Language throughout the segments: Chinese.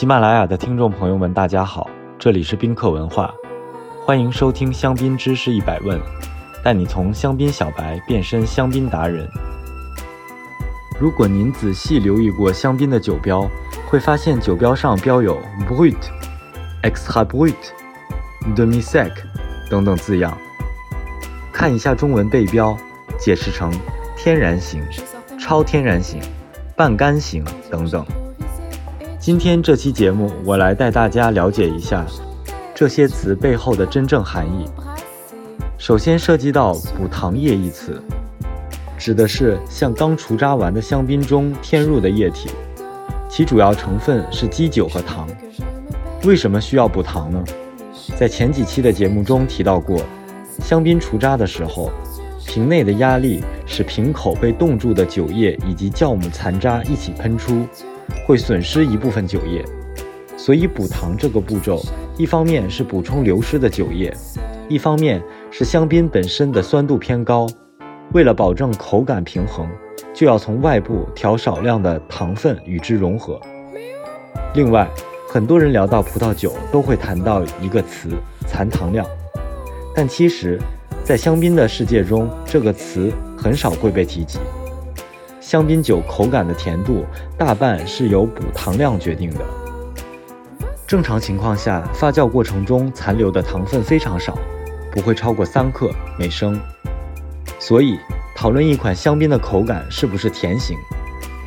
喜马拉雅的听众朋友们，大家好，这里是宾客文化，欢迎收听香槟知识一百问，带你从香槟小白变身香槟达人。如果您仔细留意过香槟的酒标，会发现酒标上标有 Brut、Extra Brut、Demi Sec 等等字样。看一下中文背标，解释成天然型、超天然型、半干型等等。今天这期节目，我来带大家了解一下这些词背后的真正含义。首先涉及到“补糖液”一词。指的是向刚除渣完的香槟中添入的液体，其主要成分是基酒和糖。为什么需要补糖呢？在前几期的节目中提到过，香槟除渣的时候，瓶内的压力使瓶口被冻住的酒液以及酵母残渣一起喷出，会损失一部分酒液。所以补糖这个步骤，一方面是补充流失的酒液，一方面是香槟本身的酸度偏高。为了保证口感平衡，就要从外部调少量的糖分与之融合。另外，很多人聊到葡萄酒都会谈到一个词——残糖量，但其实，在香槟的世界中，这个词很少会被提及。香槟酒口感的甜度大半是由补糖量决定的。正常情况下，发酵过程中残留的糖分非常少，不会超过三克每升。所以，讨论一款香槟的口感是不是甜型，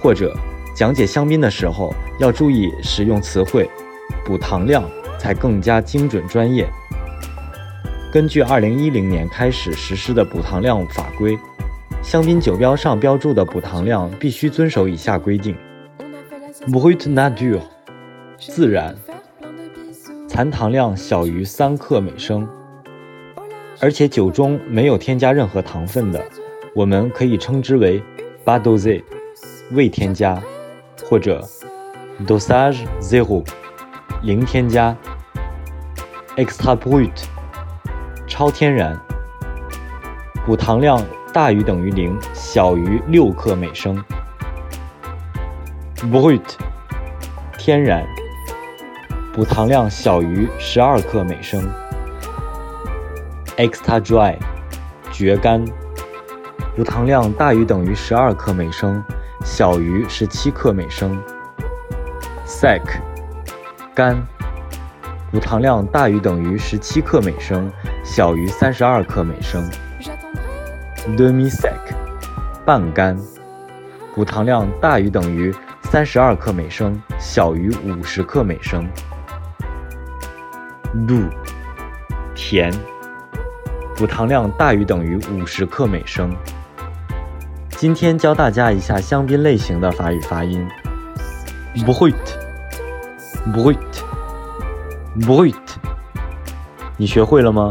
或者讲解香槟的时候，要注意使用词汇，补糖量才更加精准专业。根据2010年开始实施的补糖量法规，香槟酒标上标注的补糖量必须遵守以下规定。：brut nature，自然，残糖量小于三克每升。而且酒中没有添加任何糖分的，我们可以称之为 “badose”，未添加，或者 “dosage zero”，零添加。；“extra brut”，超天然，补糖量大于等于零，小于六克每升；“brut”，天然，补糖量小于十二克每升。Extra dry，绝干，补糖量大于等于十二克每升，小于十七克每升。Sec，干，补糖量大于等于十七克每升，小于三十二克每升。Demi sec，半干，补糖量大于等于三十二克每升，小于五十克每升。Du，甜。补糖量大于等于五十克每升。今天教大家一下香槟类型的法语发音，brut，brut，brut。你学会了吗？